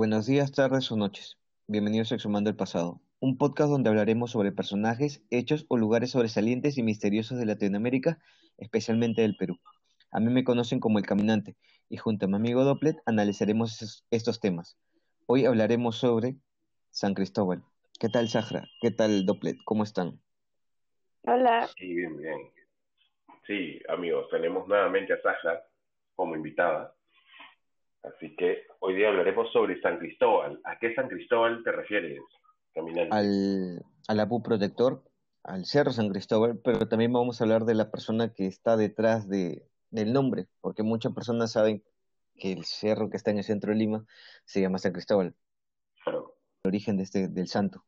Buenos días, tardes o noches. Bienvenidos a Exhumando el Pasado, un podcast donde hablaremos sobre personajes, hechos o lugares sobresalientes y misteriosos de Latinoamérica, especialmente del Perú. A mí me conocen como El Caminante y junto a mi amigo Dopplet analizaremos esos- estos temas. Hoy hablaremos sobre San Cristóbal. ¿Qué tal, Sahra? ¿Qué tal, Dopplet? ¿Cómo están? Hola, Sí, bien, bien. Sí, amigos, tenemos nuevamente a Sasha como invitada. Así que hoy día hablaremos sobre San Cristóbal. ¿A qué San Cristóbal te refieres, caminante? Al, al Apu Protector, al Cerro San Cristóbal, pero también vamos a hablar de la persona que está detrás de, del nombre, porque muchas personas saben que el cerro que está en el centro de Lima se llama San Cristóbal, Claro. el origen de este, del santo,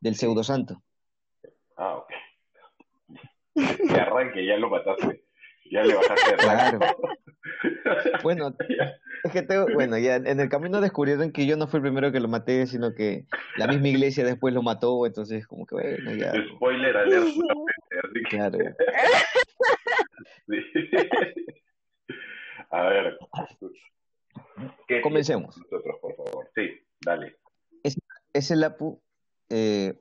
del pseudo santo. Ah, ok. Que arranque, ya lo mataste. Ya le bajaste de Claro. rango. Bueno, es que tengo, bueno, ya en el camino descubrieron que yo no fui el primero que lo maté, sino que la misma iglesia después lo mató, entonces como que bueno, ya, Spoiler alert, así que- claro. sí. A ver. ¿qué Comencemos. Nosotros, por favor. Sí, dale. Es el Apu, eh,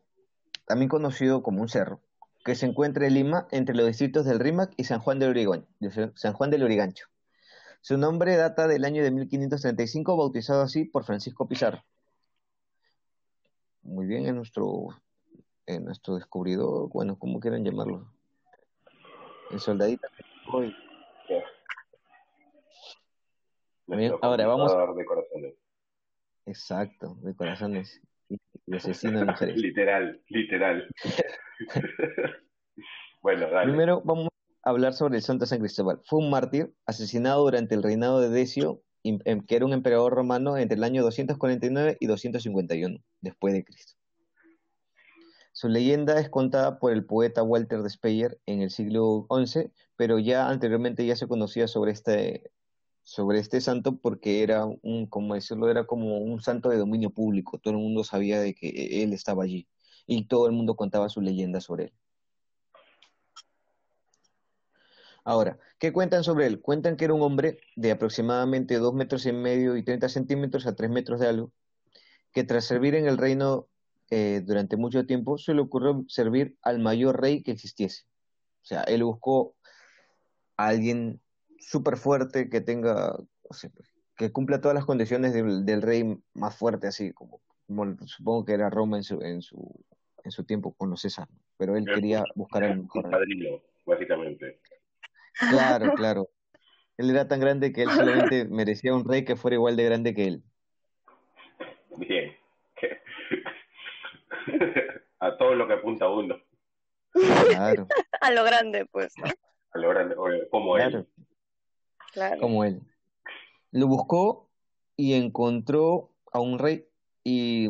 también conocido como un cerro, que se encuentra en Lima entre los distritos del Rímac y San Juan del de San Juan del Urigancho. Su nombre data del año de 1535, bautizado así por Francisco Pizarro. Muy bien, en nuestro, en nuestro descubridor, bueno, como quieran llamarlo, el soldadito. Bien, ahora vamos- de corazones. Exacto, de corazones y y asesino de mujeres. Literal, literal. bueno, dale. Primero vamos a hablar sobre el Santo San Cristóbal. Fue un mártir asesinado durante el reinado de Decio, em- que era un emperador romano entre el año 249 y 251 después de Cristo. Su leyenda es contada por el poeta Walter de Speyer en el siglo XI, pero ya anteriormente ya se conocía sobre este, sobre este santo porque era un, como decirlo, era como un santo de dominio público. Todo el mundo sabía de que él estaba allí y todo el mundo contaba su leyenda sobre él. Ahora, ¿qué cuentan sobre él? Cuentan que era un hombre de aproximadamente 2 metros y medio y 30 centímetros a 3 metros de algo, que tras servir en el reino eh, durante mucho tiempo, se le ocurrió servir al mayor rey que existiese. O sea, él buscó a alguien súper fuerte que tenga, que cumpla todas las condiciones del rey más fuerte, así como, supongo que era Roma en su, en su, en su tiempo con los César, pero él quería buscar al Un mejor padrino, básicamente. Claro, claro. Él era tan grande que él solamente merecía un rey que fuera igual de grande que él. Bien. a todo lo que apunta uno. Claro, a lo grande, pues. A la hora, o- como claro, él. Claro. como él. Lo buscó y encontró a un rey y,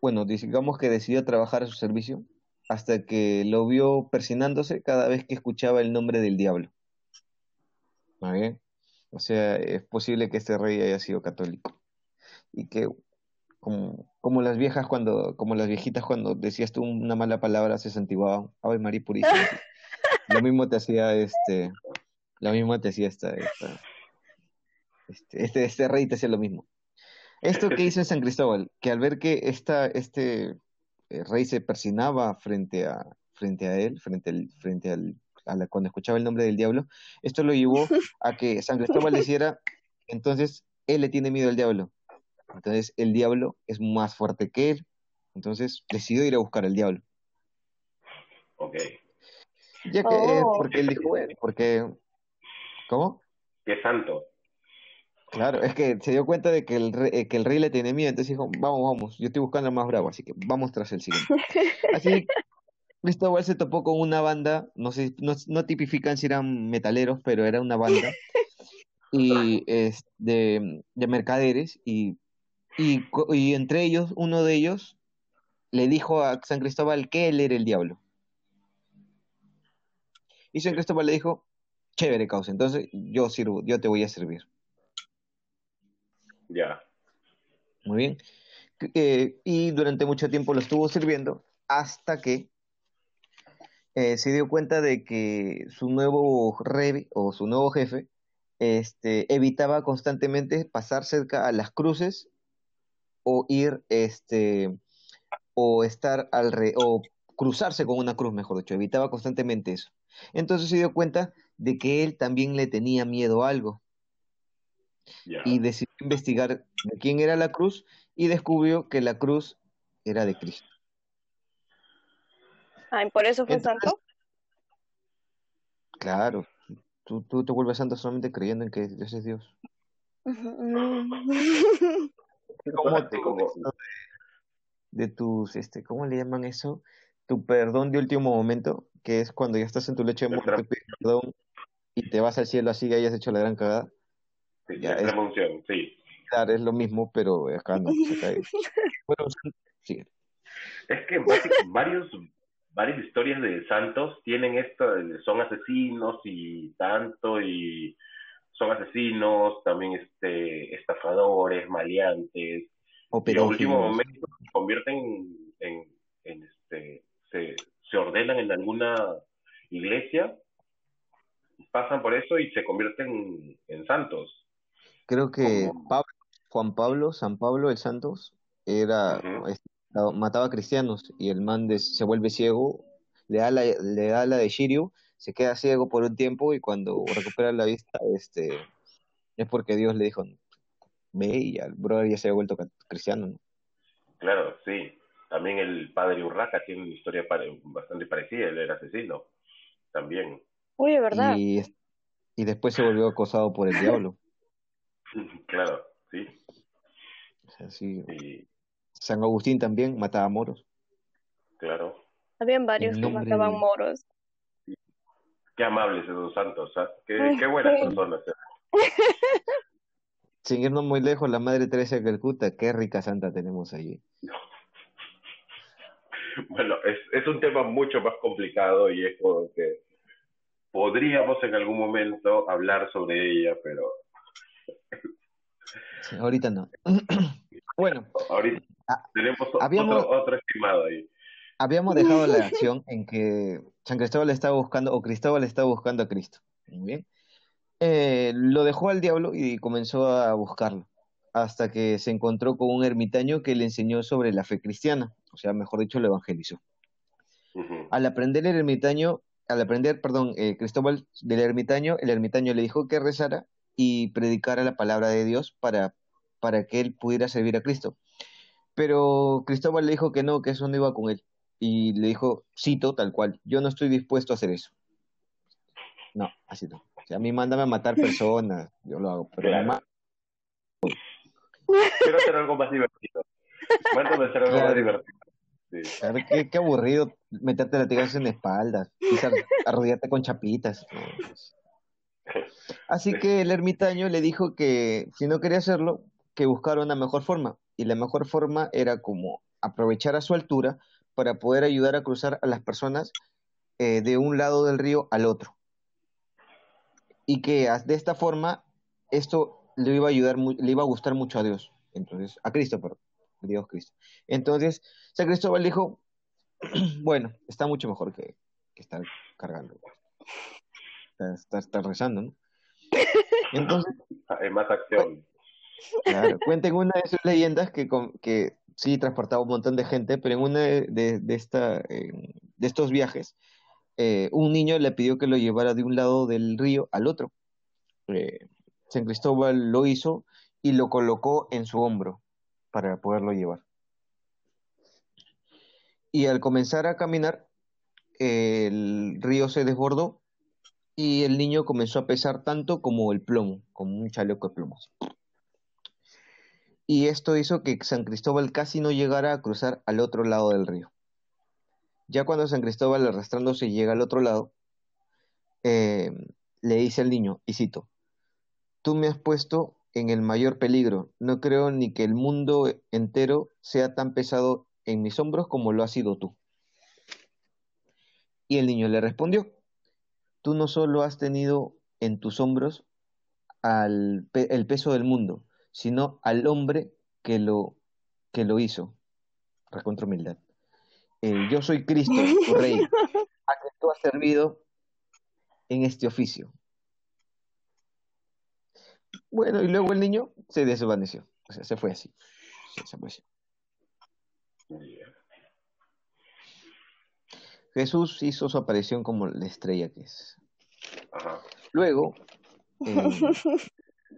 bueno, digamos que decidió trabajar a su servicio hasta que lo vio persinándose cada vez que escuchaba el nombre del diablo. ¿Está bien? O sea, es posible que este rey haya sido católico y que como, como las viejas cuando, como las viejitas cuando decías tú una mala palabra se santiguaban. Ave María Purísima. Lo mismo te hacía este, lo mismo te hacía esta, esta- este, este, este rey te hacía lo mismo. Esto que hizo en San Cristóbal, que al ver que esta, este eh, rey se persinaba frente a, frente a él, frente al, frente al, a la, cuando escuchaba el nombre del diablo, esto lo llevó a que San Cristóbal le hiciera, entonces él le tiene miedo al diablo. Entonces el diablo es más fuerte que él. Entonces decidió ir a buscar al diablo. Ok. Ya que, eh, Oh. porque él dijo, bueno, porque, ¿cómo? Qué santo. Claro, es que se dio cuenta de que el rey, eh, que el rey le tenía miedo, entonces dijo, vamos, vamos, yo estoy buscando al más bravo, así que vamos tras el siguiente. Así, Cristóbal se topó con una banda, no sé, no, no tipifican si eran metaleros, pero era una banda, y es de, de mercaderes, y, y, y entre ellos, uno de ellos le dijo a San Cristóbal que él era el diablo. Y San Cristóbal le dijo, chévere causa, entonces yo sirvo, yo te voy a servir. Ya. Muy bien. Y durante mucho tiempo lo estuvo sirviendo hasta que eh, se dio cuenta de que su nuevo rey o su nuevo jefe este, evitaba constantemente pasar cerca a las cruces o ir, este, o estar al re, o cruzarse con una cruz, mejor dicho, evitaba constantemente eso. Entonces se dio cuenta de que él también le tenía miedo a algo Y decidió investigar de quién era la cruz y descubrió que la cruz era de Cristo. Ay, por eso fue Entonces- santo. Claro, tú, tú te vuelves santo solamente creyendo en que Dios es Dios. Como- esto de, tus, este, ¿cómo le llaman eso? Tu perdón de último momento, que es cuando ya estás en tu lecho de muerte, perdón y te vas al cielo así que hayas hecho la gran cagada. Sí, Ya, la es- extrema unción, sí. Claro, es lo mismo, pero acá no. se cae. Bueno, sí, Es que varios, varias historias de santos tienen esto, de- son asesinos y tanto, y son asesinos, también este estafadores, maleantes, o y a último momento se convierten en, en, en, este, se, se ordenan en alguna iglesia, pasan por eso y se convierten en santos. Creo que Pablo, Juan Pablo, San Pablo el Santos, era, este, mataba cristianos y el man de- se vuelve ciego, le da la, le da la de Shiryu, se queda ciego por un tiempo y cuando recupera la vista, este, es porque Dios le dijo, ve y el brother ya se había vuelto cristiano, ¿no? Claro, sí. También el padre Urraca tiene una historia pare- bastante parecida, él era asesino, también. Uy, de verdad. Y, y después se volvió acosado por el diablo. Claro, sí. Sí. Y San Agustín también mataba moros. claro, Habían varios que mataban de- moros. qué amables esos santos, ¿ah? Qué, buenas sí. personas. ¿eh? Sin irnos muy lejos, la Madre Teresa de Calcuta, qué rica santa tenemos allí. Bueno, es, es un tema mucho más complicado y es como que podríamos en algún momento hablar sobre ella, pero Sí, ahorita no. bueno, ahorita Ah, tenemos habíamos- otro, otro estimado ahí. habíamos dejado la acción en que San Cristóbal estaba buscando, o Cristóbal estaba buscando a Cristo. Muy bien. Eh, lo dejó al diablo y comenzó a buscarlo, hasta que se encontró con un ermitaño que le enseñó sobre la fe cristiana, o sea, mejor dicho, lo evangelizó. Al aprender el ermitaño, al aprender, perdón, eh, Cristóbal del ermitaño, el ermitaño le dijo que rezara y predicara la palabra de Dios para, para que él pudiera servir a Cristo. Pero Cristóbal le dijo que no, que eso no iba con él. Y le dijo, cito tal cual, yo no estoy dispuesto a hacer eso. No, así no. O sea, a mí mándame a matar personas, yo lo hago, pero Claro. Quiero hacer algo más divertido. Mándame a hacer algo más divertido. Sí. claro, qué, qué aburrido meterte latigazos en la espalda, pisar, arrodillarte con chapitas. pues. Así que el ermitaño le dijo que si no quería hacerlo, que buscara una mejor forma. Y la mejor forma era como aprovechar a su altura para poder ayudar a cruzar a las personas eh, de un lado del río al otro. Y que de esta forma esto le iba a ayudar, le iba a gustar mucho a Dios. Entonces, a Cristo, perdón. Dios Cristo. Entonces, San Cristóbal dijo, bueno, está mucho mejor que, que estar cargando. Estar rezando, ¿no? Entonces, Hay más acción. Claro, cuenta en una de sus leyendas que, que sí transportaba un montón de gente, pero en una de, de, de esta, eh, de estos viajes, eh, un niño le pidió que lo llevara de un lado del río al otro. Eh, San Cristóbal lo hizo y lo colocó en su hombro para poderlo llevar. Y al comenzar a caminar, el río se desbordó y el niño comenzó a pesar tanto como el plomo, como un chaleco de plomos. Y esto hizo que San Cristóbal casi no llegara a cruzar al otro lado del río. Ya cuando San Cristóbal arrastrándose llega al otro lado, eh, le dice al niño, y cito, tú me has puesto en el mayor peligro, no creo ni que el mundo entero sea tan pesado en mis hombros como lo has sido tú. Y el niño le respondió, tú no solo has tenido en tus hombros al pe- el peso del mundo, sino al hombre que lo, que lo hizo. Recontra humildad. Eh, yo soy Cristo, tu rey, a quien tú has servido en este oficio. Bueno, y luego el niño se desvaneció, o sea, se fue así. desapareció. Jesús hizo su aparición como la estrella que es. Luego, eh,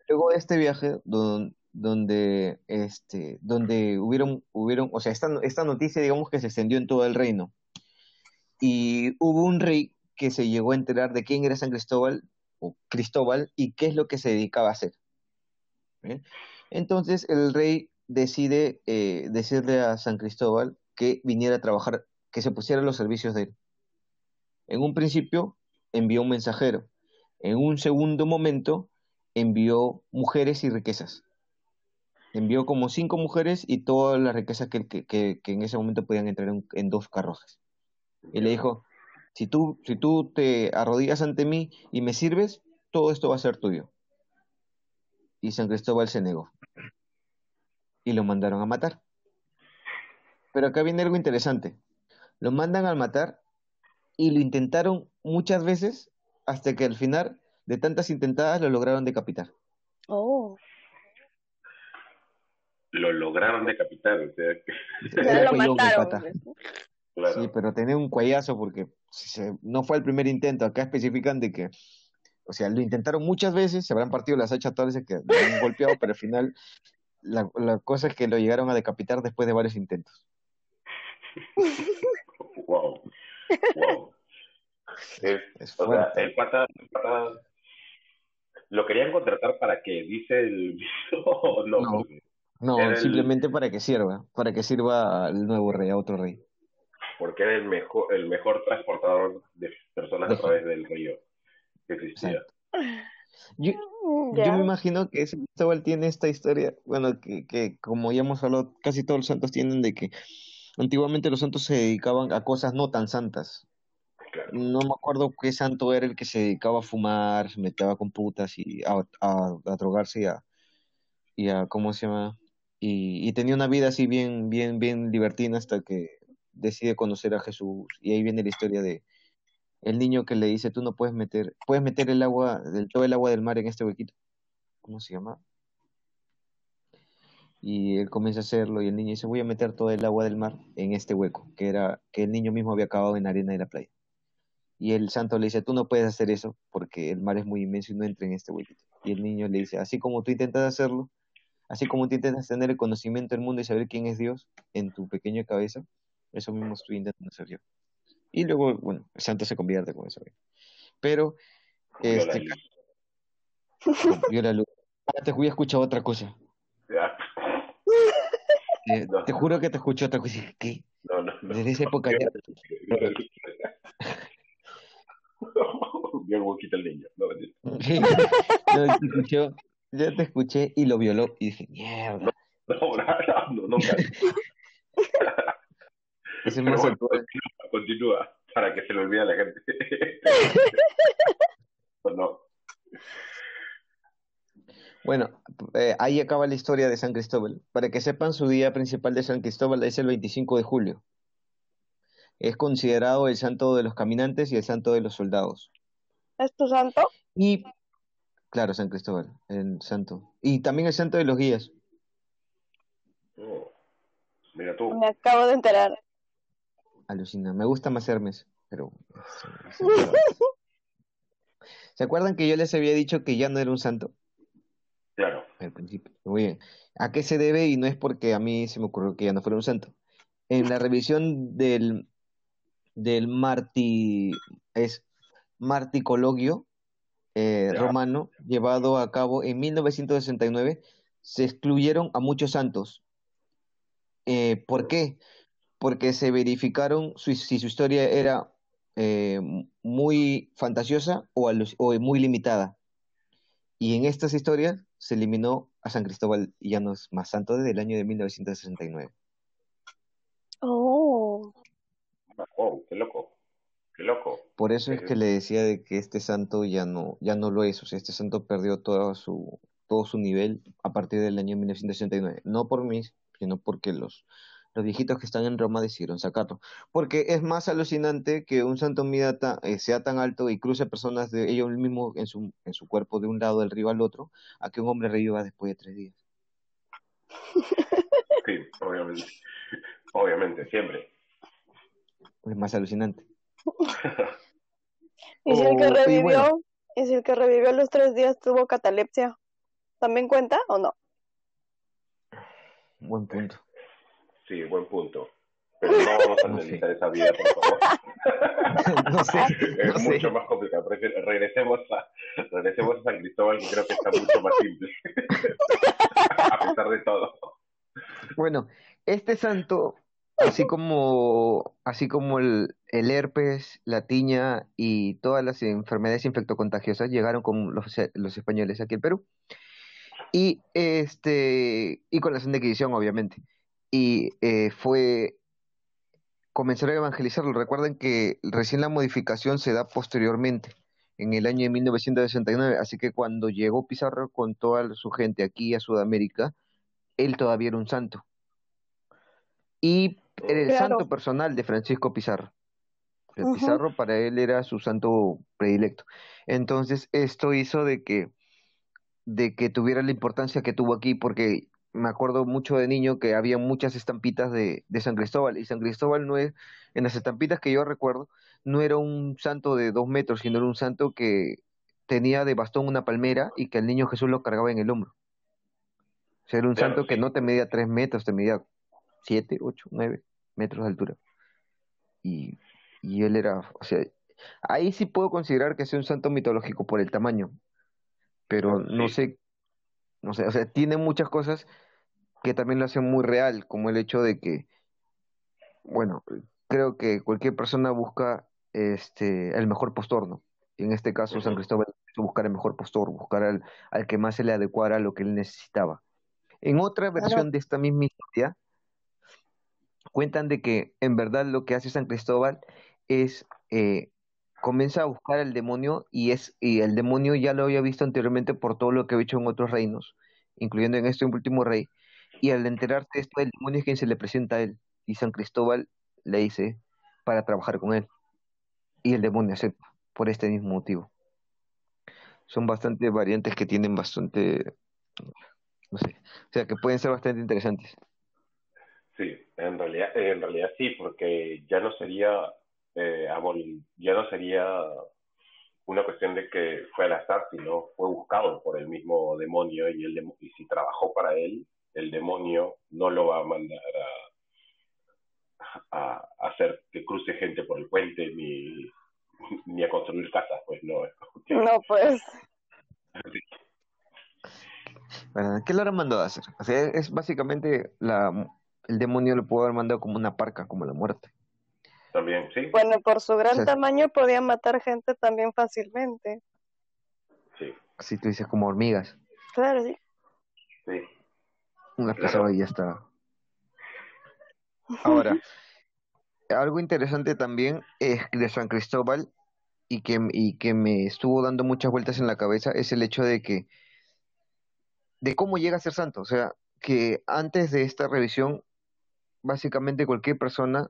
luego de este viaje, donde, este, donde hubieron, hubieron, o sea, esta, esta noticia, digamos que se extendió en todo el reino. Y hubo un rey que se llegó a enterar de quién era San Cristóbal, o Cristóbal, y qué es lo que se dedicaba a hacer. Entonces el rey decide eh, decirle a San Cristóbal que viniera a trabajar, que se pusiera a los servicios de él. En un principio envió un mensajero, en un segundo momento envió mujeres y riquezas. Envió como cinco mujeres y todas las riquezas que, en ese momento podían entrar en, dos carruajes. Y le dijo, si tú, si tú te arrodillas ante mí y me sirves, todo esto va a ser tuyo. Y San Cristóbal se negó. Y lo mandaron a matar. Pero acá viene algo interesante. Lo mandan a matar y lo intentaron muchas veces hasta que al final de tantas intentadas lo lograron decapitar. Oh. Lo lograron decapitar, o sea que... lo mataron. Pues, sí, pero tenía un cuellazo porque no fue el primer intento. Acá especifican de que, o sea, lo intentaron muchas veces, se habrán partido las hachas todas veces que lo han golpeado, pero al final la, la cosa es que lo llegaron a decapitar después de varios intentos. wow. Wow. Es, o sea, el pata, el pata, lo querían contratar para que dice el no. No, simplemente para que sirva, para que sirva al nuevo rey, a otro rey. Porque era el mejor, el mejor transportador de personas a través del río que existía. Yo, yo, me imagino que ese Cristóbal tiene esta historia, bueno, que, que como ya hemos hablado, casi todos los santos tienen de que Antiguamente los santos se dedicaban a cosas no tan santas. No me acuerdo qué santo era el que se dedicaba a fumar, se metía con putas y a, a, drogarse y a, y a, ¿cómo se llama? Y, y, tenía una vida así bien, bien, bien libertina hasta que decide conocer a Jesús. Y ahí viene la historia de el niño que le dice, tú no puedes meter, puedes meter el agua, todo el agua del mar en este huequito. ¿Cómo se llama? Y él comienza a hacerlo y el niño dice voy a meter todo el agua del mar en este hueco que era que el niño mismo había acabado en la arena de la playa. Y el santo le dice tú no puedes hacer eso porque el mar es muy inmenso y no entra en este huequito y el niño le dice así como tú intentas hacerlo así como tú intentas tener el conocimiento del mundo y saber quién es Dios en tu pequeña cabeza eso mismo estoy intentando hacer yo y luego bueno el santo se convierte con eso. Pero este vio la luz. Te voy a escuchar otra cosa te juro que te escucho otra cosa. ¿Qué? No, no, no. Desde esa época ya. Bien quita el niño. No, no, te escuchó, yo te escuché y lo violó y dije, mierda. No, no, no, no. Es el más bueno, continúa, continúa, para que se lo olvide a la gente. no. Bueno, eh, ahí acaba la historia de San Cristóbal. Para que sepan, su día principal de San Cristóbal es el 25 de julio. Es considerado el santo de los caminantes y el santo de los soldados. ¿Es tu santo? Y, claro, San Cristóbal, el santo. Y también el santo de los guías. Oh, mira tú. Me acabo de enterar. Alucina. Me gusta más Hermes, pero... ¿Se acuerdan que yo les había dicho que ya no era un santo? Claro. Al principio. Muy bien. ¿A qué se debe? Y no es porque a mí se me ocurrió que ya no fuera un santo. En la revisión del, del Marti, es Marticologio eh, romano, llevado a cabo en 1969, se excluyeron a muchos santos. Eh, ¿Por qué? Porque se verificaron si su historia era eh, muy fantasiosa o, o muy limitada. Y en estas historias se eliminó a San Cristóbal y ya no es más santo desde el año de 1969. Oh. Oh, qué loco. Qué loco. Por eso es que le decía de que este santo ya no ya no lo es, o sea, este santo perdió todo su todo su nivel a partir del año 1969, no por mí, sino porque los los viejitos que están en Roma decidieron sacarlo. Porque es más alucinante que un santo mida eh, sea tan alto y cruce personas de ellos mismos en su, en su cuerpo de un lado del río al otro, a que un hombre reviva después de tres días. Sí, obviamente. Obviamente, siempre. Es más alucinante. ¿Y si el que revivió, y si el que revivió los tres días tuvo catalepsia, ¿también cuenta o no? Buen punto. Sí, buen punto. Pero no vamos a analizar esa vida, por favor. no sé. es no sé. mucho más complicado. Prefiero- Regresemos a, regresemos a San Cristóbal, que creo que está mucho más simple. a pesar de todo. Bueno, este santo, así como, así como el, el herpes, la tiña y todas las enfermedades infectocontagiosas llegaron con los, los españoles aquí al Perú. Y este, y con la Santa Inquisición, obviamente. Y eh, fue comenzaron a evangelizarlo. Recuerden que recién la modificación se da posteriormente, en el año de 1969. Así que cuando llegó Pizarro con toda su gente aquí a Sudamérica, él todavía era un santo. Y era el Claro. santo personal de Francisco Pizarro. El. Pizarro para él era su santo predilecto. Entonces, esto hizo de que, de que tuviera la importancia que tuvo aquí, porque me acuerdo mucho de niño que había muchas estampitas de, de San Cristóbal, y San Cristóbal no es, en las estampitas que yo recuerdo, no era un santo de dos metros, sino era un santo que tenía de bastón una palmera y que el niño Jesús lo cargaba en el hombro. O sea, era un Claro, santo que no te medía tres metros, te medía siete, ocho, nueve metros de altura. Y, y él era, o sea, ahí sí puedo considerar que sea un santo mitológico por el tamaño, pero no sé, no sé, o sea, tiene muchas cosas que también lo hacen muy real, como el hecho de que, bueno, creo que cualquier persona busca este el mejor postor, ¿no? En este caso, San. Cristóbal buscar el mejor postor, buscar al, al que más se le adecuara a lo que él necesitaba. En otra versión de esta misma historia, cuentan de que en verdad lo que hace San Cristóbal es eh, comienza a buscar al demonio y es y el demonio ya lo había visto anteriormente por todo lo que había hecho en otros reinos, incluyendo en este último rey, y al enterarse de esto el demonio es quien se le presenta a él y San Cristóbal le dice para trabajar con él y el demonio acepta por este mismo motivo. Son bastante variantes que tienen bastante, no sé, o sea que pueden ser bastante interesantes. Sí, en realidad, en realidad sí, porque ya no sería, eh, ya no sería una cuestión de que fue al azar, sino fue buscado por el mismo demonio y, el y si trabajó para él, el demonio no lo va a mandar a, a, a hacer que cruce gente por el puente ni, ni a construir casas, pues no. No, pues. ¿Verdad? ¿Qué le habrán mandado a hacer? O sea, es básicamente la, el demonio lo pudo haber mandado como una parca, como la muerte. También, sí, Bueno, por su gran O sea- tamaño podía matar gente también fácilmente. sí, Así tú dices, como hormigas. Claro, sí. sí. Una Claro. pesada y ya está. Ahora, algo interesante también es de San Cristóbal y que, y que me estuvo dando muchas vueltas en la cabeza es el hecho de que, de cómo llega a ser santo. O sea, que antes de esta revisión, básicamente cualquier persona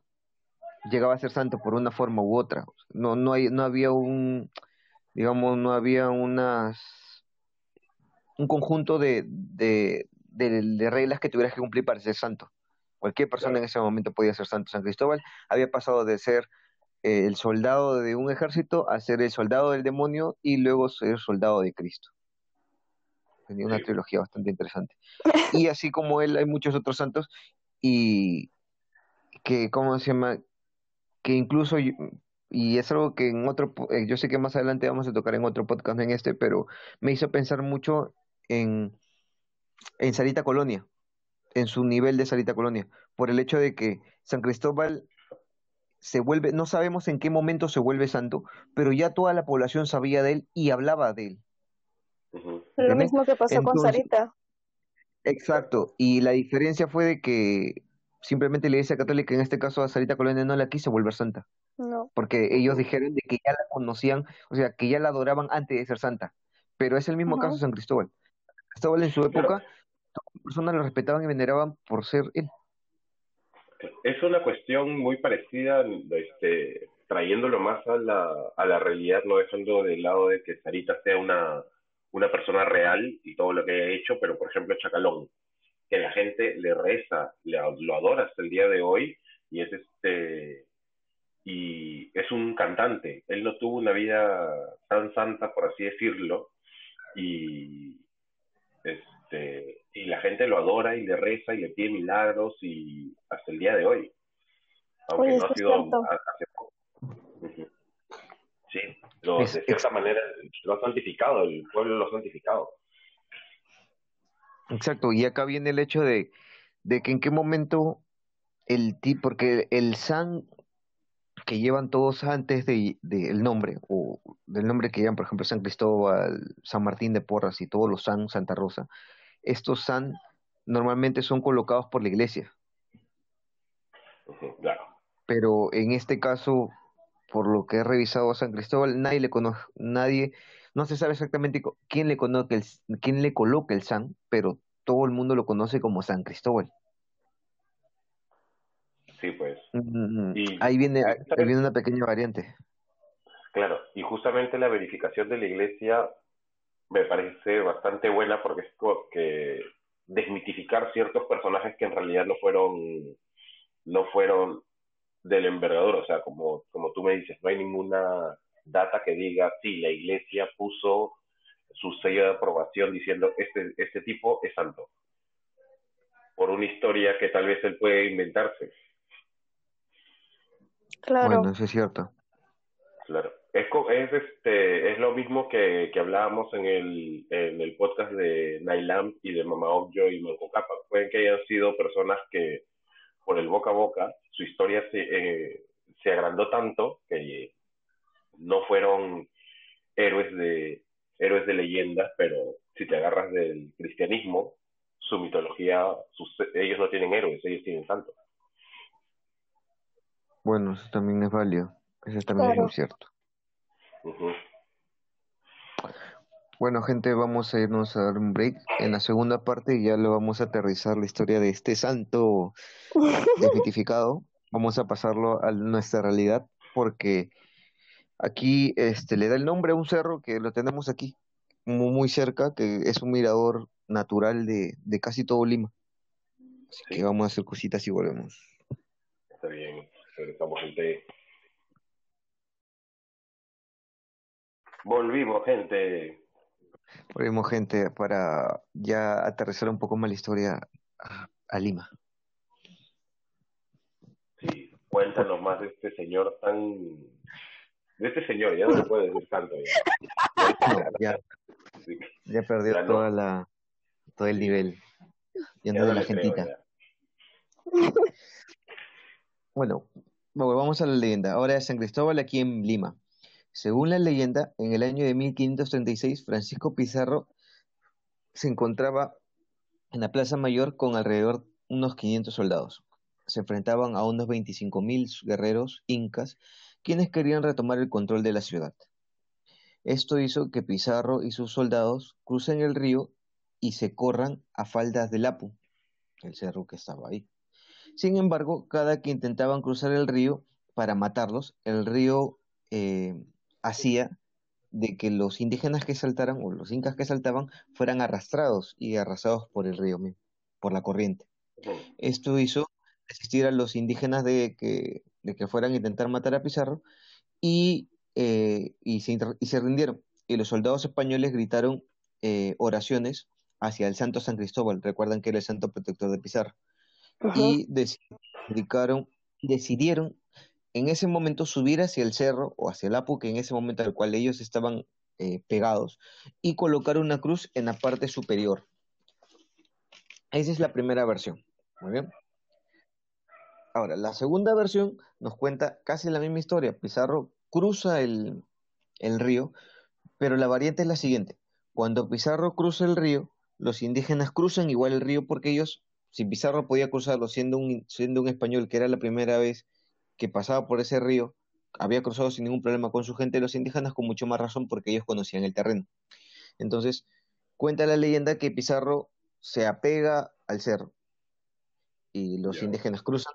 llegaba a ser santo por una forma u otra. No, no hay, no había un, digamos, no había unas, un conjunto de, de, de, de reglas que tuvieras que cumplir para ser santo. Cualquier persona Claro. en ese momento podía ser santo. San Cristóbal había pasado de ser eh, el soldado de un ejército a ser el soldado del demonio y luego ser soldado de Cristo. Tenía una Sí. trilogía bastante interesante. Y así como él, hay muchos otros santos y que, ¿cómo se llama? Que incluso, yo- y es algo que en otro, eh, yo sé que más adelante vamos a tocar en otro podcast, en este, pero me hizo pensar mucho en, en Sarita Colonia, en su nivel de Sarita Colonia, por el hecho de que San Cristóbal se vuelve, no sabemos en qué momento se vuelve santo, pero ya toda la población sabía de él y hablaba de él. Lo mismo que pasó con Sarita. Exacto, y la diferencia fue de que simplemente la Iglesia Católica, en este caso a Sarita Colonia, no la quiso volver santa, No. porque ellos dijeron de que ya la conocían, o sea, que ya la adoraban antes de ser santa, pero es el mismo caso de San Cristóbal. Cristóbal en su época, todas las personas lo respetaban y veneraban por ser él. Es una cuestión muy parecida, este, trayéndolo más a la, a la realidad, no dejando de lado de que Sarita sea una, una persona real y todo lo que haya hecho, pero por ejemplo Chacalón. Que la gente le reza, lo adora hasta el día de hoy y es este y es un cantante. Él no tuvo una vida tan santa, por así decirlo, y este y la gente lo adora y le reza y le pide milagros y hasta el día de hoy. Aunque no ha sido hace poco. Sí, de cierta manera lo ha santificado, el pueblo lo ha santificado. Exacto, y acá viene el hecho de, de que en qué momento el tipo, porque el san que llevan todos antes del de, nombre, o del nombre que llevan, por ejemplo, San Cristóbal, San Martín de Porras y todos los San, Santa Rosa, estos San normalmente son colocados por la iglesia. Claro. Pero en este caso, por lo que he revisado a San Cristóbal, nadie le conoce, nadie, no se sabe exactamente quién le, conoce el, quién le coloca el San, pero todo el mundo lo conoce como San Cristóbal. Sí, pues. ahí viene, ahí viene una pequeña variante. Claro, y justamente la verificación de la iglesia me parece bastante buena porque es que desmitificar ciertos personajes que en realidad no fueron no fueron del envergador, o sea, como, como tú me dices, no hay ninguna data que diga, sí, la iglesia puso su sello de aprobación diciendo, este, este tipo es santo, por una historia que tal vez él puede inventarse. Claro. Bueno, eso es cierto. Claro. Es, es, este, es lo mismo que, que hablábamos en el, en el podcast de Nailam y de Mama Okjo y Manco Capa. Pueden que hayan sido personas que por el boca a boca su historia se, eh, se agrandó tanto que no fueron héroes de, héroes de leyenda, pero si te agarras del cristianismo, su mitología, sus, ellos no tienen héroes, ellos tienen santos. Bueno, eso también es válido. Eso también es cierto. Bueno, gente, vamos a irnos a dar un break. En la segunda parte ya lo vamos a aterrizar la historia de este santo desmitificado. Vamos a pasarlo a nuestra realidad porque aquí este le da el nombre a un cerro que lo tenemos aquí, muy, muy cerca, que es un mirador natural de, de casi todo Lima. Así que vamos a hacer cositas y volvemos. Está bien. Regresamos, gente. Volvimos, gente. Volvimos, gente, para ya aterrizar un poco más la historia a, Lima. Sí, cuéntanos más de este señor tan... De este señor, ya no se puede decir tanto. Ya, ya, perdió toda la, todo el nivel. Ya, no de la gentita. Bueno, volvamos a la leyenda. Ahora es San Cristóbal aquí en Lima. Según la leyenda, en el año de 1536, Francisco Pizarro se encontraba en la Plaza Mayor con alrededor unos 500 soldados. Se enfrentaban a unos 25.000 guerreros incas, quienes querían retomar el control de la ciudad. Esto hizo que Pizarro y sus soldados crucen el río y se corran a faldas del Apu, el cerro que estaba ahí. Sin embargo, cada que intentaban cruzar el río para matarlos, el río eh, hacía de que los indígenas que saltaran o los incas que saltaban fueran arrastrados y arrasados por el río, por la corriente. Esto hizo desistir a los indígenas de que, de que fueran a intentar matar a Pizarro y, eh, y, se, y se rindieron. Y los soldados españoles gritaron eh, oraciones hacia el santo San Cristóbal. Recuerdan que era el santo protector de Pizarro y decidieron, decidieron en ese momento subir hacia el cerro o hacia el Apu, que en ese momento al cual ellos estaban eh, pegados, y colocar una cruz en la parte superior. Esa es la primera versión. Muy bien. Ahora, la segunda versión nos cuenta casi la misma historia. Pizarro cruza el, el río, pero la variante es la siguiente. Cuando Pizarro cruza el río, los indígenas cruzan igual el río porque ellos si Pizarro podía cruzarlo siendo un, siendo un español, que era la primera vez que pasaba por ese río, había cruzado sin ningún problema con su gente, los indígenas con mucho más razón porque ellos conocían el terreno. Entonces, cuenta la leyenda que Pizarro se apega al cerro y los indígenas cruzan.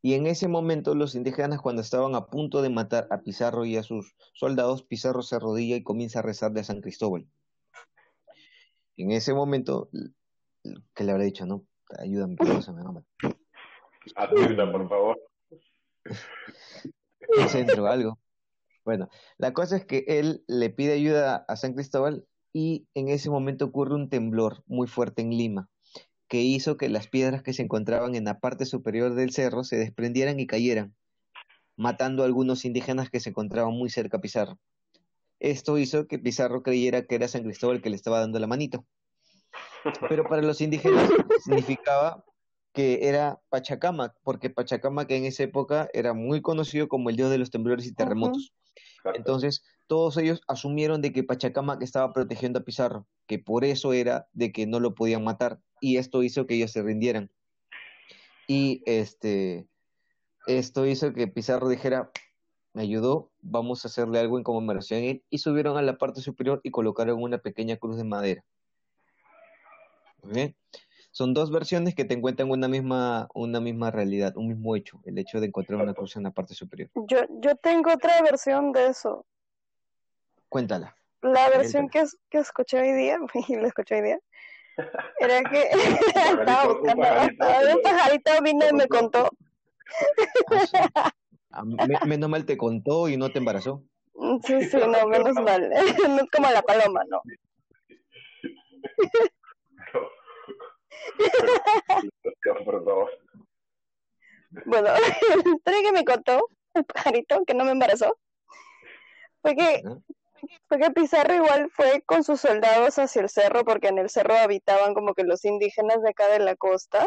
Y en ese momento los indígenas cuando estaban a punto de matar a Pizarro y a sus soldados, Pizarro se arrodilla y comienza a rezarle a San Cristóbal. En ese momento que le habrá dicho, no, ayúdame, ayúdame. Ayuda, por favor. centro, algo. Bueno, la cosa es que él le pide ayuda a San Cristóbal y en ese momento ocurre un temblor muy fuerte en Lima, que hizo que las piedras que se encontraban en la parte superior del cerro se desprendieran y cayeran, matando a algunos indígenas que se encontraban muy cerca a Pizarro. Esto hizo que Pizarro creyera que era San Cristóbal que le estaba dando la manito. Pero para los indígenas significaba que era Pachacamac, porque Pachacamac en esa época era muy conocido como el dios de los temblores y terremotos. Entonces, todos ellos asumieron de que Pachacamac estaba protegiendo a Pizarro, que por eso era de que no lo podían matar, y esto hizo que ellos se rindieran. Y este, esto hizo que Pizarro dijera, me ayudó, vamos a hacerle algo en conmemoración a él, y subieron a la parte superior y colocaron una pequeña cruz de madera. Son dos versiones que te encuentran una misma, una misma realidad, un mismo hecho, el hecho de encontrar una cruz en la parte superior. Yo, yo tengo otra versión de eso. Cuéntala. La versión que, que escuché hoy día, y la escuché hoy día, era que estaba buscando, un pajarito vino y me contó. Ah, menos mal te contó y no te embarazó. Sí, sí, no, menos mal. No es como la paloma, no. Bueno, la historia que me contó el pajarito, que no me embarazó, fue que, fue que Pizarro igual fue con sus soldados hacia el cerro, porque en el cerro habitaban como que los indígenas de acá de la costa,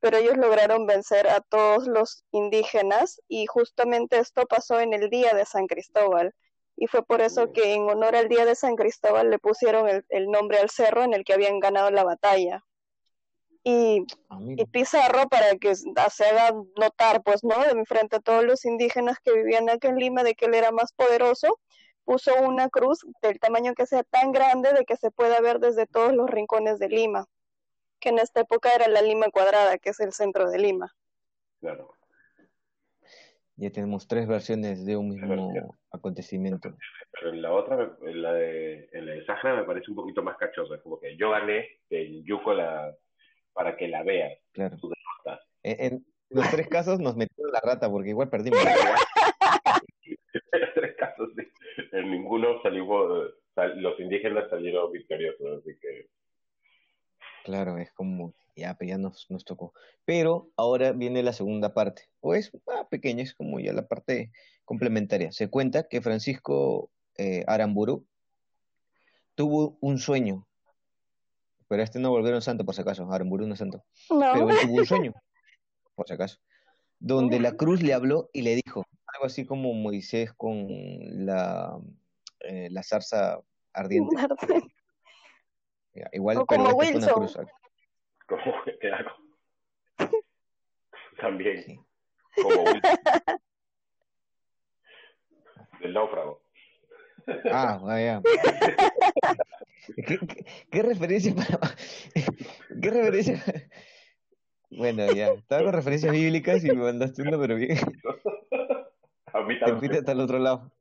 pero ellos lograron vencer a todos los indígenas y justamente esto pasó en el día de San Cristóbal. Y fue por eso que en honor al día de San Cristóbal le pusieron el, el nombre al cerro en el que habían ganado la batalla y, ah, y, Pizarro para que se haga notar, pues, ¿no? De mi frente a todos los indígenas que vivían aquí en Lima, de que él era más poderoso, puso una cruz del tamaño que sea tan grande de que se pueda ver desde todos los rincones de Lima, que en esta época era la Lima cuadrada, que es el centro de Lima. Claro. Ya tenemos tres versiones de un mismo acontecimiento. Pero en la otra, en la de, en la de Sahara me parece un poquito más cachosa, como que yo gané, en Yuko la para que la veas. Claro. En, los tres casos nos metieron la rata porque igual perdimos. en los tres casos, sí. En ninguno salimos, los indígenas salieron victoriosos, así que. Claro, es como, ya, ya nos, nos tocó. Pero ahora viene la segunda parte, pues ah, pequeña, es como ya la parte complementaria. Se cuenta que Francisco eh, Aramburu tuvo un sueño pero este no volvieron santo, por si acaso. Aramburu no es santo. Pero él tuvo un sueño, por si acaso, donde la cruz le habló y le dijo, algo así como Moisés con la, eh, la zarza ardiente. igual, o como este Wilson. Cruz, como, claro. También. Sí. Como Wilson. Del náufrago. Ah, vaya. ¿Qué, qué, referencia para.? ¿Qué referencia? Bueno, ya. Estaba con referencias bíblicas y me mandaste uno, pero bien. A mí también. hasta el otro lado.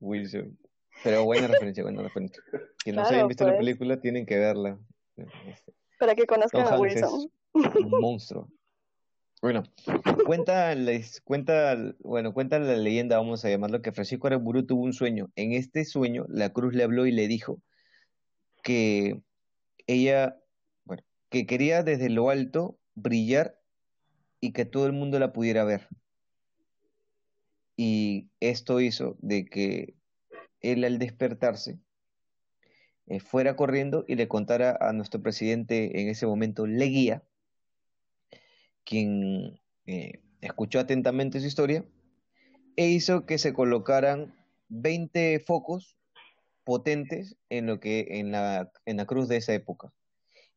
Wilson. Pero buena referencia, buena referencia. Quienes no hayan visto la pues. película tienen que verla. Para que conozcan a Wilson. un monstruo. Bueno, cuenta, les, cuenta, bueno, cuenta la leyenda, vamos a llamarlo, que Francisco Aramburu tuvo un sueño. En este sueño, la cruz le habló y le dijo que ella, bueno, que quería desde lo alto brillar y que todo el mundo la pudiera ver. Y esto hizo de que él al despertarse eh, fuera corriendo y le contara a nuestro presidente en ese momento Leguía quien eh, escuchó atentamente su historia, e hizo que se colocaran 20 focos potentes en lo que en la, en la cruz de esa época.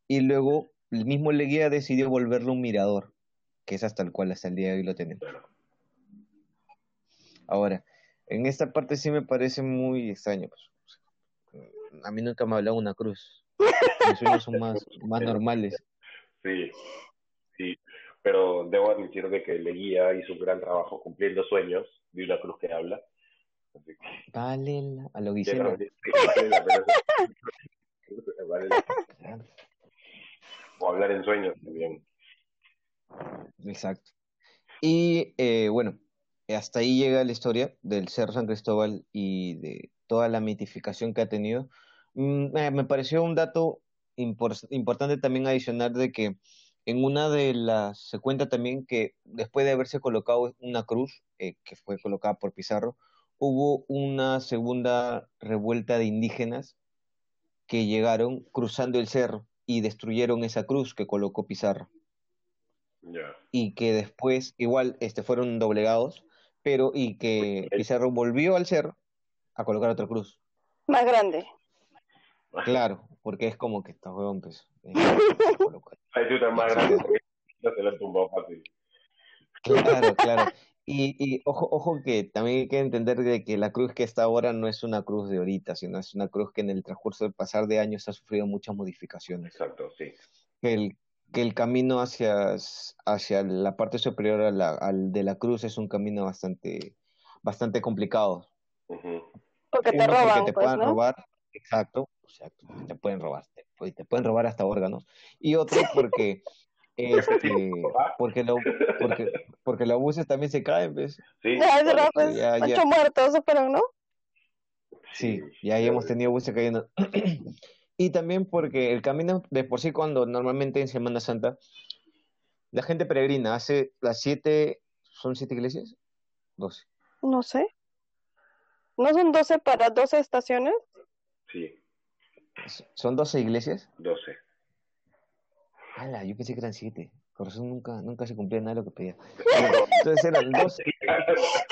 Y luego el mismo Leguía decidió volverlo un mirador, que es hasta el cual hasta el día de hoy lo tenemos. Ahora, en esta parte sí me parece muy extraño. Pues, a mí nunca me ha hablado una cruz. Mis sueños son más, más normales. Sí pero debo admitir de que Leguía hizo un gran trabajo cumpliendo sueños de una cruz que habla. vale, a lo que o hablar en sueños también. Exacto. Y eh, bueno, hasta ahí llega la historia del Cerro San Cristóbal y de toda la mitificación que ha tenido. Mm, eh, me pareció un dato importante también adicional de que en una de las se cuenta también que después de haberse colocado una cruz eh, que fue colocada por Pizarro, hubo una segunda revuelta de indígenas que llegaron cruzando el cerro y destruyeron esa cruz que colocó Pizarro. Y que después igual este fueron doblegados, pero y que Pizarro volvió al cerro a colocar otra cruz. Más grande. Claro, porque es como que está huevón, pues. Eh, más grande no se lo tumbó fácil. Claro, claro. Y, y ojo, ojo que también hay que entender de que la cruz que está ahora no es una cruz de ahorita, sino es una cruz que en el transcurso del pasar de años ha sufrido muchas modificaciones. Exacto, sí. Que el, que el camino hacia, hacia la parte superior a la, al de la cruz es un camino bastante, bastante complicado. Porque te roban, te pues, ¿no? robar, exacto, exacto, te pueden robar, te, te, pueden robar hasta órganos. Y otro porque este, porque lo, porque, porque los buses también se caen, ¿ves? Sí. Ya, pues, ya, ocho muertos, pero no. Sí, ya hemos tenido buses cayendo. y también porque el camino de por sí cuando normalmente en Semana Santa la gente peregrina hace las siete, ¿son siete iglesias? Doce. No sé. ¿No son doce para doce estaciones? Sí. ¿Son doce iglesias? Doce. Ala, yo pensé que eran siete. Por eso nunca, nunca se cumplía nada de lo que pedía. Entonces eran doce.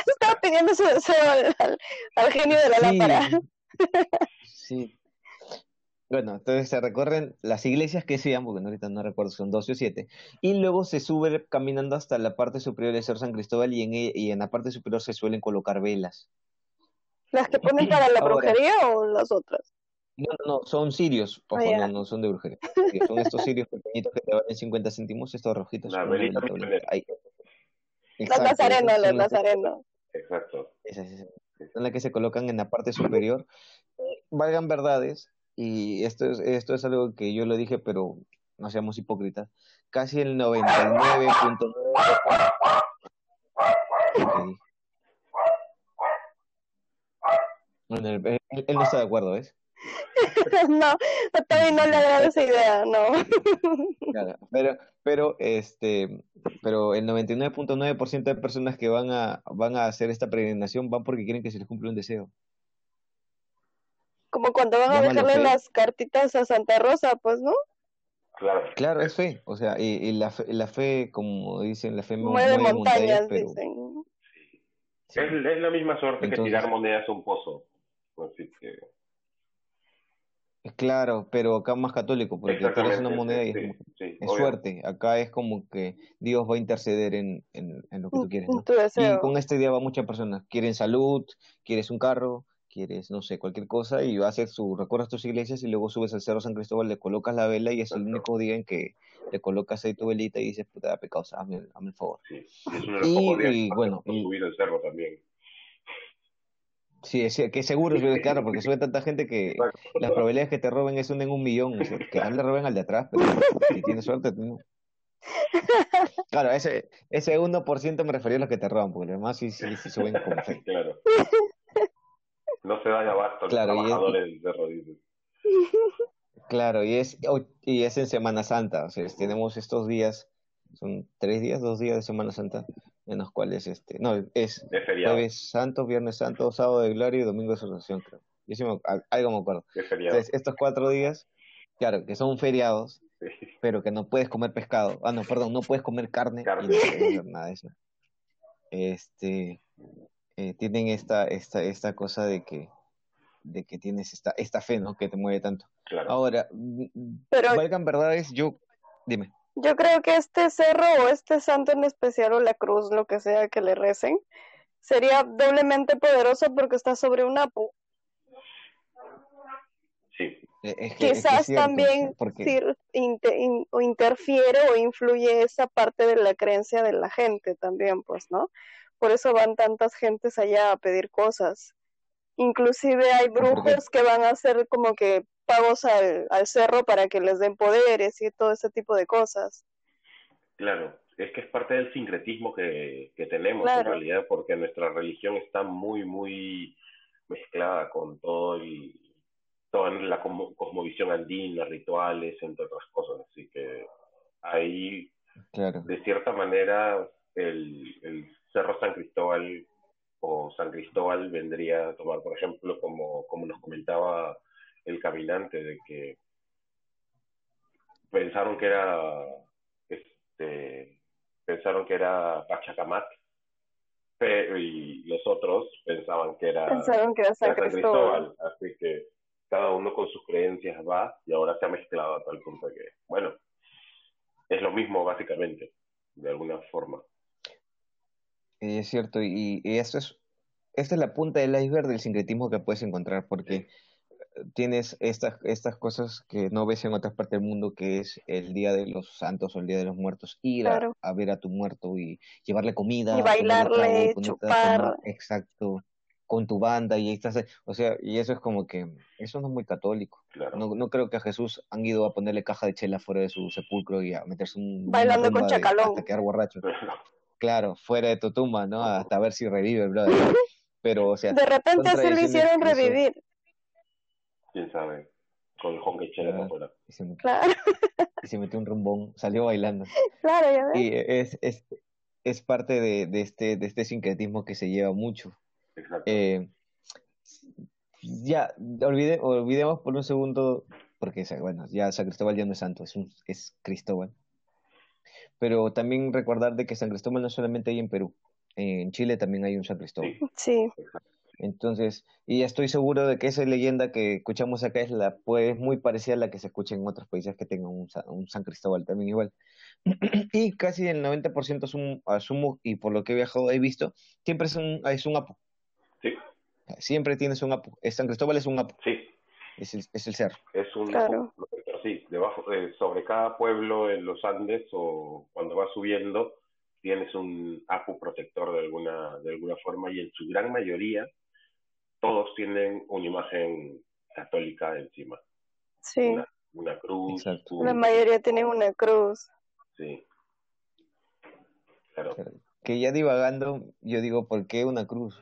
Estaba pidiendo su deseo al, al, genio de la sí, lámpara. Sí. Bueno, entonces se recorren las iglesias que sean, porque ahorita no recuerdo, son 12 o 7, y luego se sube caminando hasta la parte superior del Cerro San Cristóbal y en, y en la parte superior se suelen colocar velas. ¿Las que ponen para la Ahora. brujería o las otras? No, no, no, son sirios, ojo, Ah, ya. no, no son de brujería. Son estos sirios pequeñitos que te valen 50 céntimos, estos rojitos. La velita. Los Exacto, nazarenos, los son las- nazarenos. Exacto. esas, esas. Son las que se colocan en la parte superior. Valgan verdades, y esto es, esto es algo que yo lo dije, pero no seamos hipócritas. Casi el 99.9%. Ok. Bueno, él, él- él no está de acuerdo, ¿ves? no, a Toby no le agrada esa idea, no. Claro, pero, pero, este, pero el 99.9% de personas que van a, van a hacer esta peregrinación van porque quieren que se les cumpla un deseo. Como cuando van a Llámalo dejarle fe. las cartitas a Santa Rosa, pues, ¿no? Claro. Claro, es fe, o sea, y, y la fe, la fe, como dicen, la fe mu- Mueve mueve montañas, pero dicen. sí. Es, es la misma suerte que tirar monedas a un pozo. Así que. Claro, pero acá más católico, porque Exactamente, una moneda y es, sí, es suerte. Acá es como que Dios va a interceder en, en, en lo que tú quieres, Y con esta idea va muchas personas. Quieren salud, quieres un carro, quieres, no sé, cualquier cosa y haces tu, recorres tus iglesias y luego subes al Cerro San Cristóbal, le colocas la vela y es el único día en que le colocas ahí tu velita y dices, puta, pecados, hazme, el- hazme el favor. Sí, y es uno de los Y- pocos días y que bueno, y- subir el cerro también. Sí, es, que seguro, claro, porque sube tanta gente que las probabilidades que te roben es una en un millón. O sea, que no le roben al de atrás, pero si tienes suerte, no. Claro, ese, ese 1% me refería a los que te roban, porque los demás sí, sí, sí suben como fe. Claro. No se dan abasto los Claro, trabajadores cerro, dices. Claro, y es, y es en Semana Santa, o sea, tenemos estos días, son tres días, dos días de Semana Santa, en los cuales, este, no, es jueves santo, viernes santo, sábado de gloria y domingo de resurrección, creo. Yo sí me- al- algo me acuerdo. Entonces, estos cuatro días, claro, que son feriados, Sí. pero que no puedes comer pescado. Ah, no, perdón, no puedes comer carne, Carne. y no puedes hacer nada de eso. Este, eh, tienen esta, esta, esta cosa de que, de que tienes esta, esta fe, ¿no? Que te mueve tanto. Claro. Ahora, mm, Pero- valgan verdades, yo, dime. Yo creo que este cerro o este santo en especial o la cruz, lo que sea que le recen, sería doblemente poderoso porque está sobre un apu. Sí. Eh, es que- es que es Quizás también porque in- o interfiere o influye esa parte de la creencia de la gente también, pues, ¿no? Por eso van tantas gentes allá a pedir cosas. Inclusive hay brujos que van a hacer como que pagos al, al cerro para que les den poderes y todo ese tipo de cosas. Claro, es que es parte del sincretismo que, que tenemos en realidad, porque nuestra religión está muy, muy mezclada con todo el, toda la cosmovisión andina, rituales, entre otras cosas. Así que ahí, de cierta manera, el, el Cerro San Cristóbal o San Cristóbal vendría a tomar, por ejemplo, como, como nos comentaba el caminante, de que pensaron que era este pensaron que era Pachacamac pero, y los otros pensaban que era, pensaron que era San, Cristóbal. Así que cada uno con sus creencias va y ahora se ha mezclado a tal punto que, bueno, es lo mismo básicamente, de alguna forma. Es cierto, y, esto es, esta es la punta del iceberg del sincretismo que puedes encontrar, porque tienes estas, estas cosas que no ves en otras partes del mundo, que es el Día de los Santos o el Día de los Muertos, ir a, ver a tu muerto y llevarle comida. Y bailarle, chupar. exacto, con tu banda y estás, o sea, y eso es como que, eso no es muy católico. No, no creo que a Jesús han ido a ponerle caja de chela fuera de su sepulcro y a meterse un... Bailando con chacalón. hasta quedar borracho. claro, fuera de tu tumba, ¿no? Hasta ver si revive, brother. Pero, o sea... De repente se le hicieron revivir. Quién sabe, con el hongue chela claro. afuera. Y se, metió, claro. y se metió un rumbón, salió bailando. Claro, ya ves. Y es, es, es parte de, de, este, de este sincretismo que se lleva mucho eh, ya, olvide, olvidemos por un segundo, porque bueno, ya San Cristóbal ya no es santo, es, un, es Cristóbal. Pero también recordar de que San Cristóbal no solamente hay en Perú, en Chile también hay un San Cristóbal. Sí. Entonces, y estoy seguro de que esa leyenda que escuchamos acá es la pues muy parecida a la que se escucha en otros países que tengan un, un San Cristóbal también igual. y casi el 90% asumo, asumo, y por lo que he viajado he visto, siempre es un, es un apo. Sí. Siempre tienes un apo. San Cristóbal es un apo. Sí. Es el, es el cerro. Es un claro. sí, debajo, sobre cada pueblo en los Andes o cuando vas subiendo tienes un apu protector de alguna de alguna forma y en su gran mayoría todos tienen una imagen católica encima. Sí. Una, cruz. La mayoría tienen una cruz. Sí. Claro. Que ya divagando, yo digo, ¿por qué una cruz?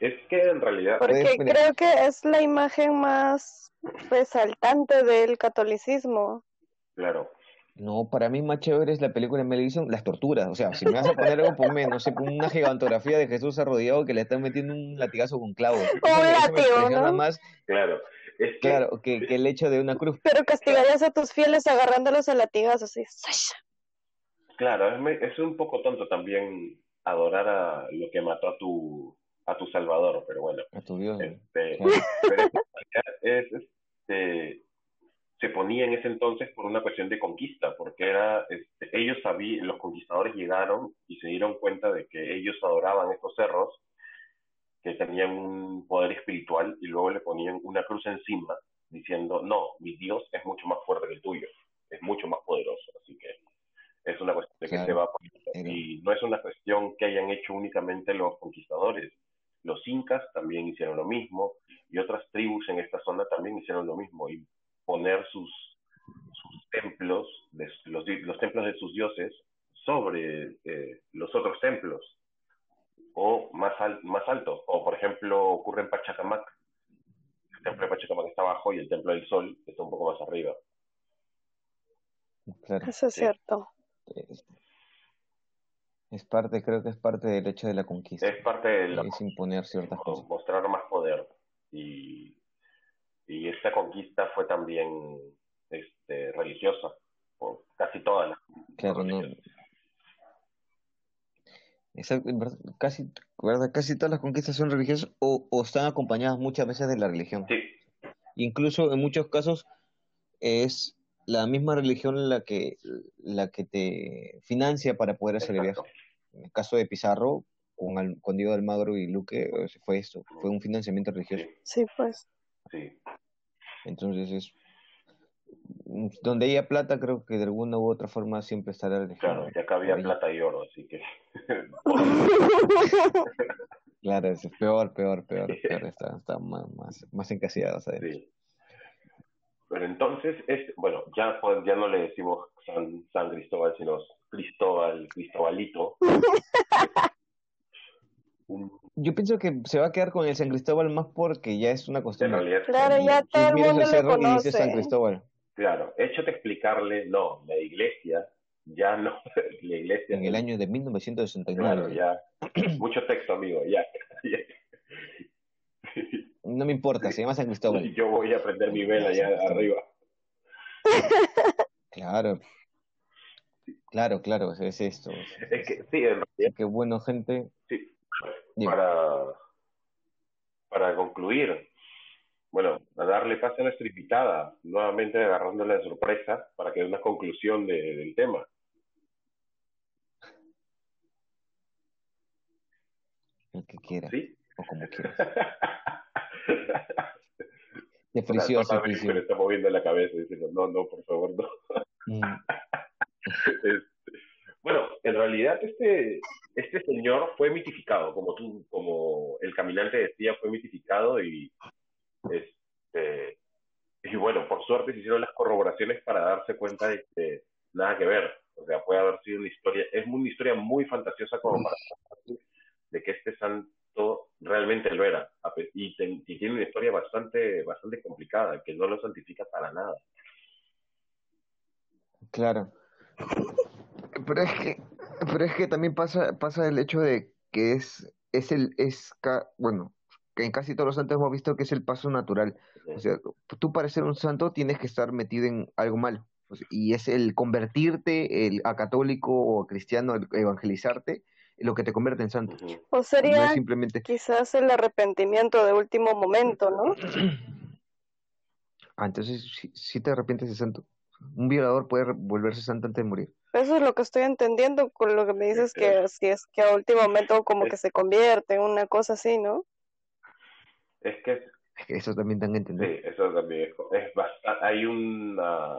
Es que en realidad... Porque creo que es la imagen más resaltante del catolicismo. Claro. No, para mí más chévere es la película de Mel Gibson, las torturas. O sea, si me vas a poner algo, ponme, no sé, una gigantografía de Jesús arrodillado que le están metiendo un latigazo con clavos. un ¿no? más, claro. Es que, claro, que, que, el hecho de una cruz. Pero castigarías a tus fieles agarrándolos a latigazos así. Claro, es, es un poco tonto también adorar a lo que mató a tu a tu Salvador, pero bueno. A tu Dios. Este, este, se ponía en ese entonces por una cuestión de conquista, porque era, este, ellos sabían, los conquistadores llegaron y se dieron cuenta de que ellos adoraban estos cerros, que tenían un poder espiritual, y luego le ponían una cruz encima, diciendo, no, mi Dios es mucho más fuerte que el tuyo, es mucho más poderoso, así que es una cuestión de que se va y no es una cuestión que hayan hecho únicamente los conquistadores, los incas también hicieron lo mismo y otras tribus en esta zona también hicieron lo mismo y poner sus, sus templos, de, los, los, templos de sus dioses sobre eh, los otros templos o más, más alto. O por ejemplo ocurre en Pachacamac. El templo de Pachacamac está abajo y el templo del sol está un poco más arriba. Eso es cierto. Es parte, creo que es parte del hecho de la conquista. Es parte de la, es imponer ciertas cosas. Mostrar más poder. Y, y esta conquista fue también este, religiosa, por casi todas las. Claro, no. casi, ¿verdad? casi todas las conquistas son religiosas o, o están acompañadas muchas veces de la religión. Sí. Incluso en muchos casos es la misma religión la que, la que te financia para poder hacer el viaje. En el caso de Pizarro, con, con Diego Almagro y Luque, fue esto, fue un financiamiento religioso. Sí, pues. Sí. Entonces es donde haya plata, creo que de alguna u otra forma siempre estará. Claro, ya acá había plata y oro, así que. claro, es peor, peor, peor, peor, está, está más, más, más encasillado, ¿sabes? Sí. Pero entonces, es, bueno, ya, pues, ya no le decimos San, San Cristóbal, sino Cristóbal, Cristobalito. Yo pienso que se va a quedar con el San Cristóbal más porque ya es una costumbre. claro, ya todo el mundo lo conoce. San Cristóbal. Claro, échate explicarle, no, la iglesia, ya no, la iglesia. En el año de 1969. Claro, ya, mucho texto, amigo, ya. No me importa, se llama San Cristóbal. Yo voy a prender mi vela allá arriba. Claro. Claro, claro, es esto. Es que, sí, en realidad. Qué bueno, gente. Para, para concluir, bueno, a darle paso a nuestra invitada, nuevamente agarrándola de sorpresa para que dé una conclusión del tema. El que quiera. ¿Sí? O como quiera. Se frició, se frició. está moviendo la cabeza diciendo, no, no, por favor, no. Mm. bueno, en realidad este, este señor fue mitificado, como tú, como el caminante decía, fue mitificado y este y bueno, por suerte se hicieron las corroboraciones para darse cuenta de que nada que ver. O sea, puede haber sido una historia, es una historia muy fantasiosa como para de que este santo realmente lo era. Y, y, tiene una historia bastante, bastante complicada, que no lo santifica para nada. Claro. Pero es que, pero es que también pasa, pasa el hecho de que es, es el, es, bueno, que en casi todos los santos hemos visto que es el paso natural. O sea, tú para ser un santo tienes que estar metido en algo malo. y es el convertirte el, a católico o a cristiano, el evangelizarte, lo que te convierte en santo. O sería simplemente... quizás el arrepentimiento de último momento, ¿no? ah, entonces si te arrepientes de santo. Un violador puede volverse santo antes de morir. Eso es lo que estoy entendiendo con lo que me dices que, que es que a último momento como que se convierte en una cosa así, ¿no? Es que... eso también dan a entender. Sí, eso también es, bastante, hay una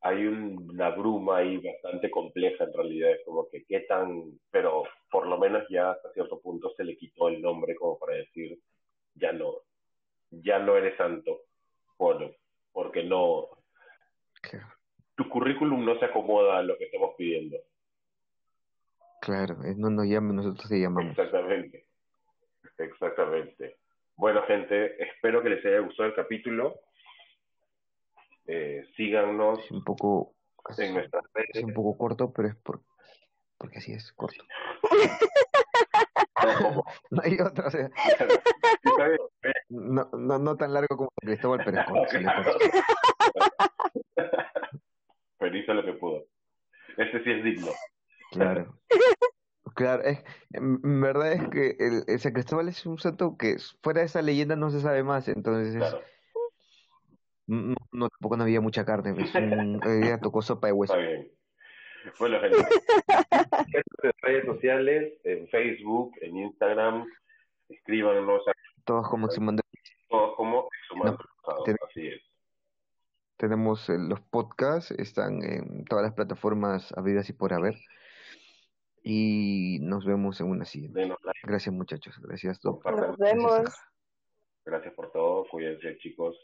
hay una bruma ahí bastante compleja en realidad, es como que qué tan, pero por lo menos ya hasta cierto punto se le quitó el nombre como para decir, ya no, ya no eres santo, bueno, porque no, tu currículum no se acomoda a lo que estamos pidiendo. Claro, no nos llaman, nosotros te llamamos. Exactamente, exactamente. Bueno, gente, espero que les haya gustado el capítulo. Eh, síganos es un poco, en nuestras redes. Es un poco corto, pero es por, porque así es, corto. no hay otra, o sea. no, no, no tan largo como Cristóbal, pero es corto. pero hizo lo que pudo. Este sí es digno. Claro. Claro, es, en verdad es que el, San Cristóbal es un santo que fuera de esa leyenda no se sabe más, entonces no, tampoco no había mucha carne, es un, ella tocó sopa de hueso. Está bien. Bueno, gente, en redes sociales, en Facebook, en Instagram, escríbanos. Todos como. Todos como Exhumando así es. Tenemos eh, los podcasts, están en todas las plataformas habidas y por haber y nos vemos en una siguiente. Gracias muchachos, gracias. Nos vemos. Gracias por todo, cuídense chicos.